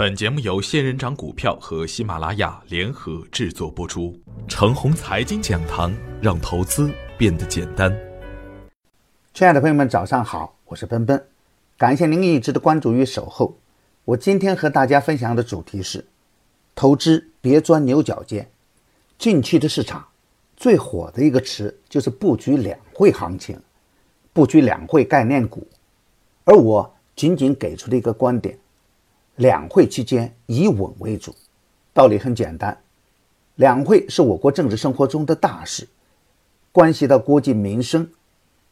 本节目由仙人掌股票和喜马拉雅联合制作播出。程红财经讲堂，让投资变得简单。亲爱的朋友们，早上好，我是奔奔，感谢您一直的关注与守候。我今天和大家分享的主题是：投资别钻牛角尖。近期的市场最火的一个词就是布局两会行情，布局两会概念股，而我仅仅给出了一个观点。两会期间以稳为主，道理很简单。两会是我国政治生活中的大事，关系到国计民生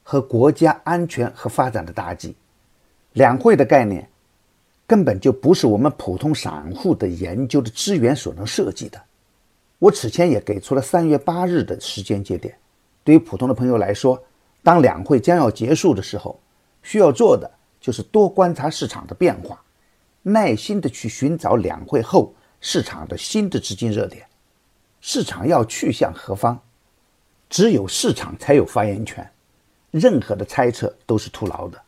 和国家安全和发展的大计。两会的概念根本就不是我们普通散户的研究的资源所能设计的。我此前也给出了三月八日的时间节点。对于普通的朋友来说，当两会将要结束的时候，需要做的就是多观察市场的变化。耐心的去寻找两会后市场的新的资金热点，市场要去向何方，只有市场才有发言权，任何的猜测都是徒劳的。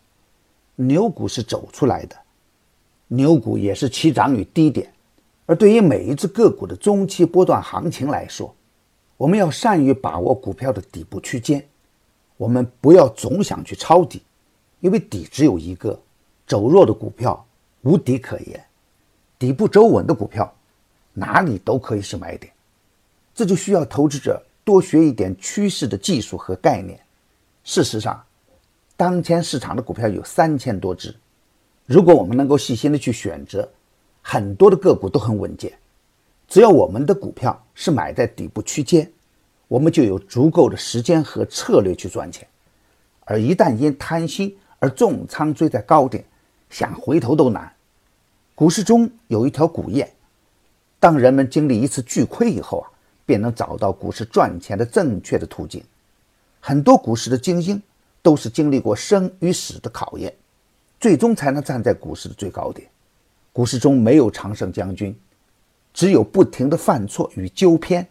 牛股是走出来的，牛股也是起涨于低点，而对于每一只个股的中期波段行情来说，我们要善于把握股票的底部区间，我们不要总想去抄底，因为底只有一个，走弱的股票。无敌可言，底部走稳的股票，哪里都可以是买点。这就需要投资者多学一点趋势的技术和概念。事实上，当前市场的股票有三千多只，如果我们能够细心的去选择，很多的个股都很稳健。只要我们的股票是买在底部区间，我们就有足够的时间和策略去赚钱。而一旦因贪心而重仓追在高点，想回头都难。股市中有一条古谚：当人们经历一次巨亏以后啊，便能找到股市赚钱的正确的途径。很多股市的精英都是经历过生与死的考验，最终才能站在股市的最高点。股市中没有常胜将军，只有不停的犯错与纠偏。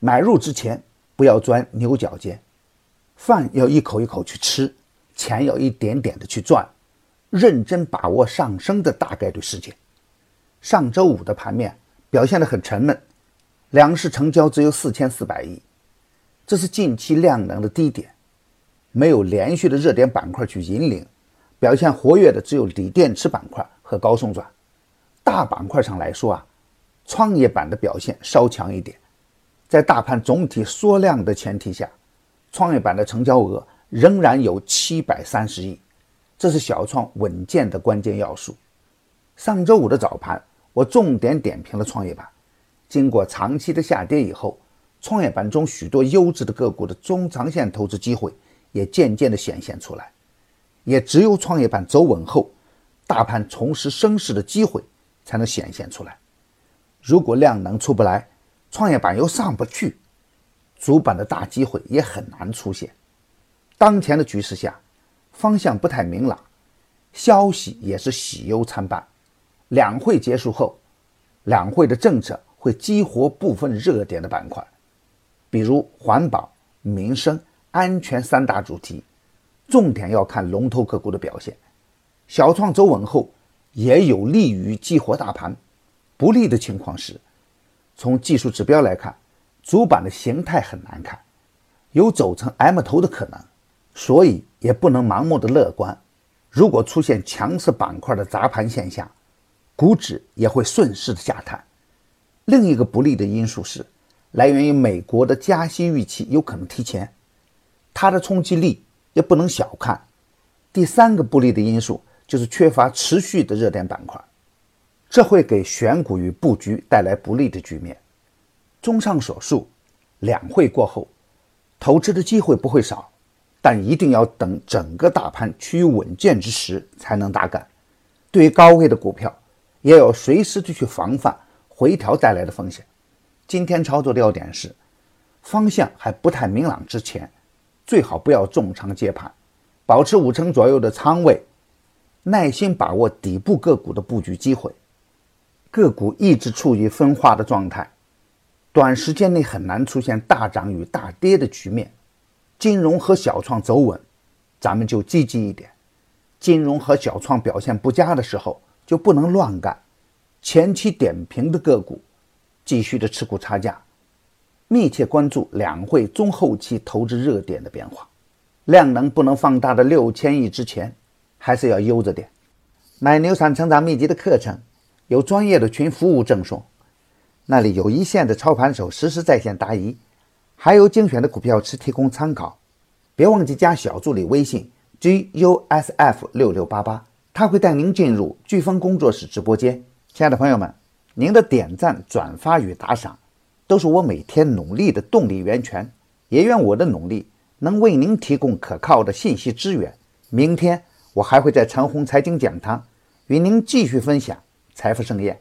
买入之前不要钻牛角尖，饭要一口一口去吃，钱要一点点的去赚。认真把握上升的大概率事件。上周五的盘面表现得很沉闷，两市成交只有四千四百亿，这是近期量能的低点，没有连续的热点板块去引领，表现活跃的只有锂电池板块和高送转。大板块上来说啊，创业板的表现稍强一点。在大盘总体缩量的前提下，创业板的成交额仍然有七百三十亿。这是小创稳健的关键要素。上周五的早盘，我重点点评了创业板。经过长期的下跌以后，创业板中许多优质的个股的中长线投资机会也渐渐的显现出来。也只有创业板走稳后，大盘重拾升势的机会才能显现出来。如果量能出不来，创业板又上不去，主板的大机会也很难出现。当前的局势下。方向不太明朗，消息也是喜忧参半。两会结束后，两会的政策会激活部分热点的板块，比如环保、民生、安全三大主题，重点要看龙头个股的表现。小创走稳后，也有利于激活大盘。不利的情况是，从技术指标来看，主板的形态很难看，有走成 M 头的可能。所以也不能盲目的乐观，如果出现强势板块的砸盘现象，股指也会顺势的下探。另一个不利的因素是，来源于美国的加息预期有可能提前，它的冲击力也不能小看。第三个不利的因素就是缺乏持续的热点板块，这会给选股与布局带来不利的局面。综上所述，两会过后，投资的机会不会少。但一定要等整个大盘趋于稳健之时才能打杆。对于高位的股票，也要随时的去防范回调带来的风险。今天操作的要点是，方向还不太明朗之前，最好不要重仓接盘，保持五成左右的仓位，耐心把握底部个股的布局机会。个股一直处于分化的状态，短时间内很难出现大涨与大跌的局面。金融和小创走稳，咱们就积极一点；金融和小创表现不佳的时候，就不能乱干。前期点评的个股继续的持股差价，密切关注两会中后期投资热点的变化。量能不能放大的六千亿之前，还是要悠着点。买牛散成长秘籍的课程，有专业的群服务赠送，那里有一线的操盘手实时在线答疑，还有精选的股票池提供参考。别忘记加小助理微信 g u s f 六六八八，他会带您进入飓风工作室直播间。亲爱的朋友们，您的点赞、转发与打赏，都是我每天努力的动力源泉。也愿我的努力能为您提供可靠的信息资源。明天我还会在长虹财经讲堂与您继续分享财富盛宴。